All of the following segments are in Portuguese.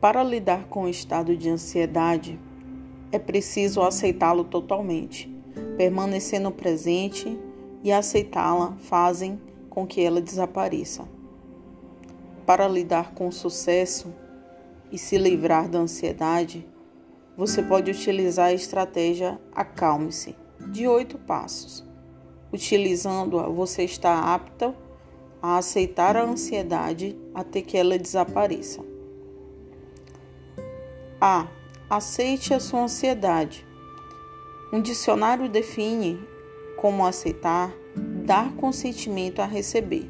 Para lidar com o estado de ansiedade, é preciso aceitá-lo totalmente. Permanecer no presente e aceitá-la fazem com que ela desapareça. Para lidar com o sucesso e se livrar da ansiedade, você pode utilizar a estratégia Acalme-se, de oito passos. Utilizando-a, você está apta a aceitar a ansiedade até que ela desapareça. A. Aceite a sua ansiedade. Um dicionário define como aceitar, dar consentimento a receber.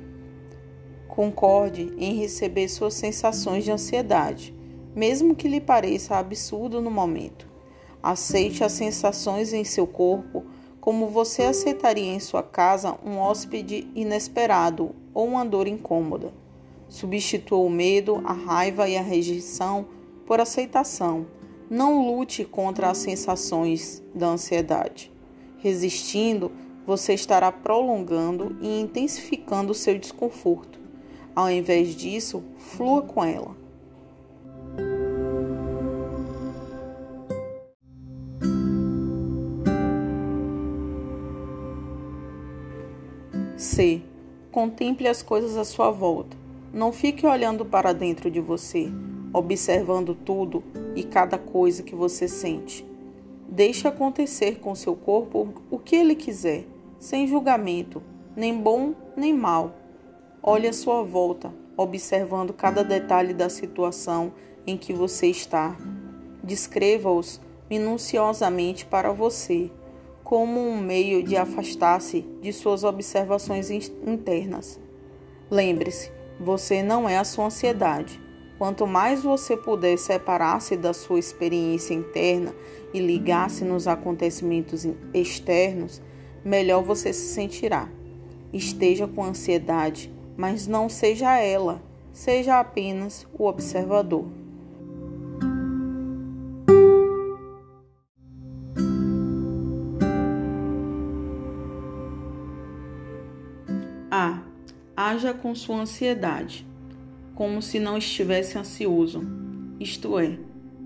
Concorde em receber suas sensações de ansiedade, mesmo que lhe pareça absurdo no momento. Aceite as sensações em seu corpo como você aceitaria em sua casa um hóspede inesperado ou uma dor incômoda. Substitua o medo, a raiva e a rejeição por aceitação. Não lute contra as sensações da ansiedade. Resistindo, você estará prolongando e intensificando seu desconforto. Ao invés disso, flua com ela. C. Contemple as coisas à sua volta. Não fique olhando para dentro de você observando tudo e cada coisa que você sente. Deixe acontecer com seu corpo o que ele quiser, sem julgamento, nem bom nem mal. Olhe à sua volta, observando cada detalhe da situação em que você está. Descreva-os minuciosamente para você, como um meio de afastar-se de suas observações internas. Lembre-se, você não é a sua ansiedade. Quanto mais você puder separar-se da sua experiência interna e ligar-se nos acontecimentos externos, melhor você se sentirá. Esteja com ansiedade, mas não seja ela, seja apenas o observador. A. Haja com sua ansiedade como se não estivesse ansioso, isto é,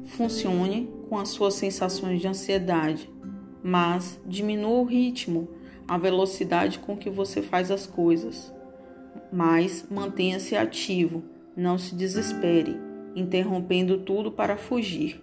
funcione com as suas sensações de ansiedade, mas diminua o ritmo, a velocidade com que você faz as coisas. Mas mantenha-se ativo, não se desespere, interrompendo tudo para fugir.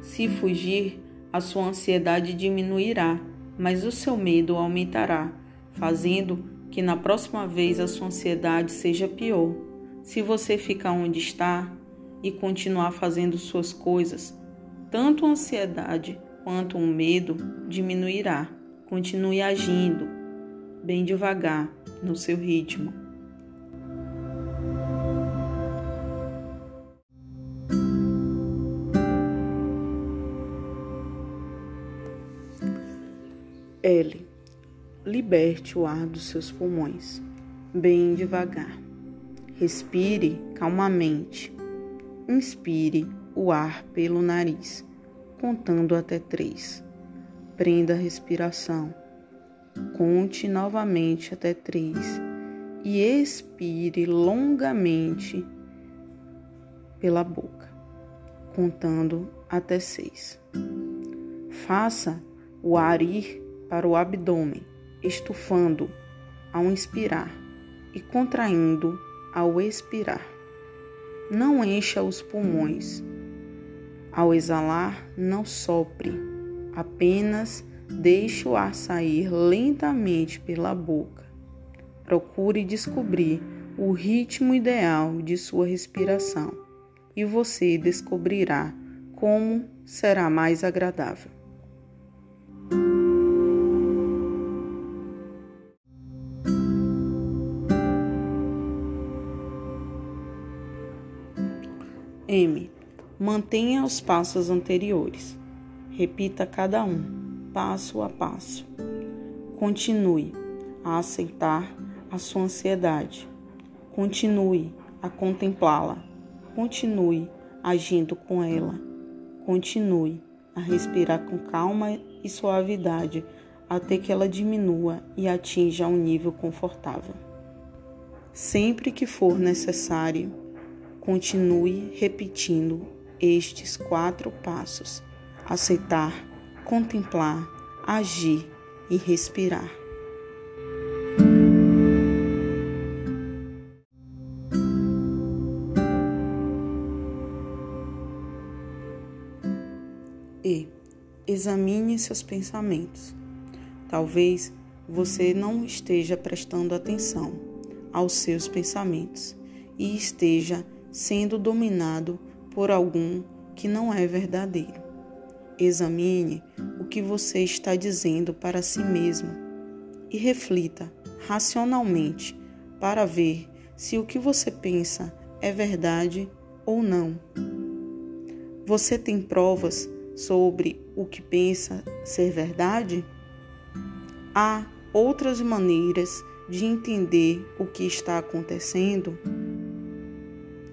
Se fugir, a sua ansiedade diminuirá, mas o seu medo aumentará, fazendo que na próxima vez a sua ansiedade seja pior. Se você ficar onde está e continuar fazendo suas coisas, tanto a ansiedade quanto o medo diminuirá. Continue agindo, bem devagar, no seu ritmo. L. Liberte o ar dos seus pulmões, bem devagar. Respire calmamente. Inspire o ar pelo nariz, contando até três. Prenda a respiração. Conte novamente até três e expire longamente pela boca, contando até seis. Faça o ar ir para o abdômen, estufando ao inspirar e contraindo ao expirar. Não encha os pulmões. Ao exalar, não sopre, apenas deixe o ar sair lentamente pela boca. Procure descobrir o ritmo ideal de sua respiração e você descobrirá como será mais agradável. M. Mantenha os passos anteriores. Repita cada um, passo a passo. Continue a aceitar a sua ansiedade. Continue a contemplá-la. Continue agindo com ela. Continue a respirar com calma e suavidade até que ela diminua e atinja um nível confortável. Sempre que for necessário, continue repetindo estes quatro passos: aceitar, contemplar, agir e respirar. E examine seus pensamentos. Talvez você não esteja prestando atenção aos seus pensamentos e esteja sendo dominado por algum que não é verdadeiro. Examine o que você está dizendo para si mesmo e reflita racionalmente para ver se o que você pensa é verdade ou não. Você tem provas sobre o que pensa ser verdade? Há outras maneiras de entender o que está acontecendo?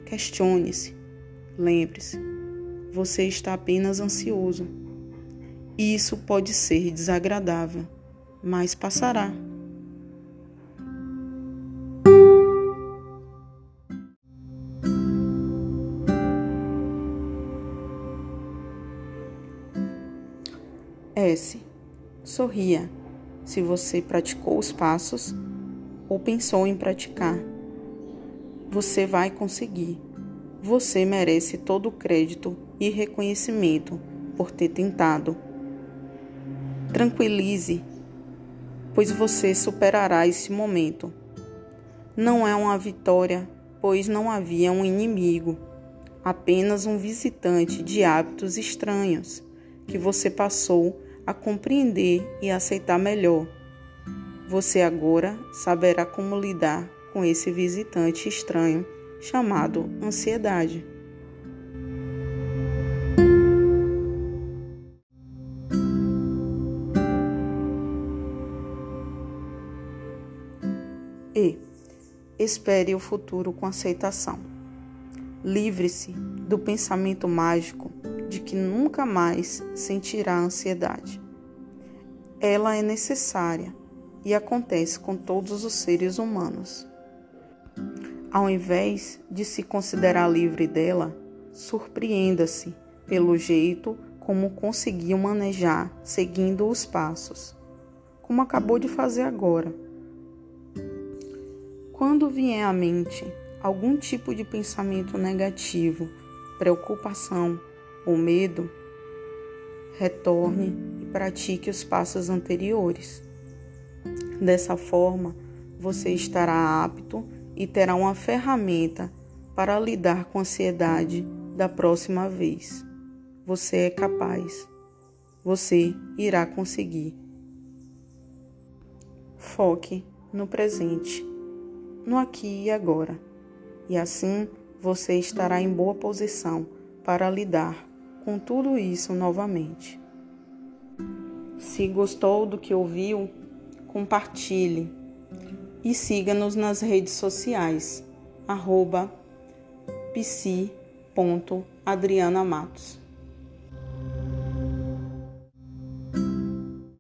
Questione-se. Lembre-se, você está apenas ansioso. Isso pode ser desagradável, mas passará. S. Sorria se você praticou os passos ou pensou em praticar. Você vai conseguir. Você merece todo o crédito e reconhecimento por ter tentado. Tranquilize, pois você superará esse momento. Não é uma vitória, pois não havia um inimigo, apenas um visitante de hábitos estranhos que você passou a compreender e aceitar melhor. Você agora saberá como lidar com esse visitante estranho chamado ansiedade. E espere o futuro com aceitação. Livre-se do pensamento mágico de que nunca mais sentirá ansiedade. Ela é necessária e acontece com todos os seres humanos. Ao invés de se considerar livre dela, surpreenda-se pelo jeito como conseguiu manejar seguindo os passos, como acabou de fazer agora. Quando vier à mente algum tipo de pensamento negativo, preocupação ou medo, retorne e pratique os passos anteriores. Dessa forma, você estará apto e terá uma ferramenta para lidar com a ansiedade da próxima vez. Você é capaz. Você irá conseguir. Foque no presente, no aqui e agora, e assim você estará em boa posição para lidar com tudo isso novamente. Se gostou do que ouviu, compartilhe e siga-nos nas redes sociais, arroba psi.adrianamatos.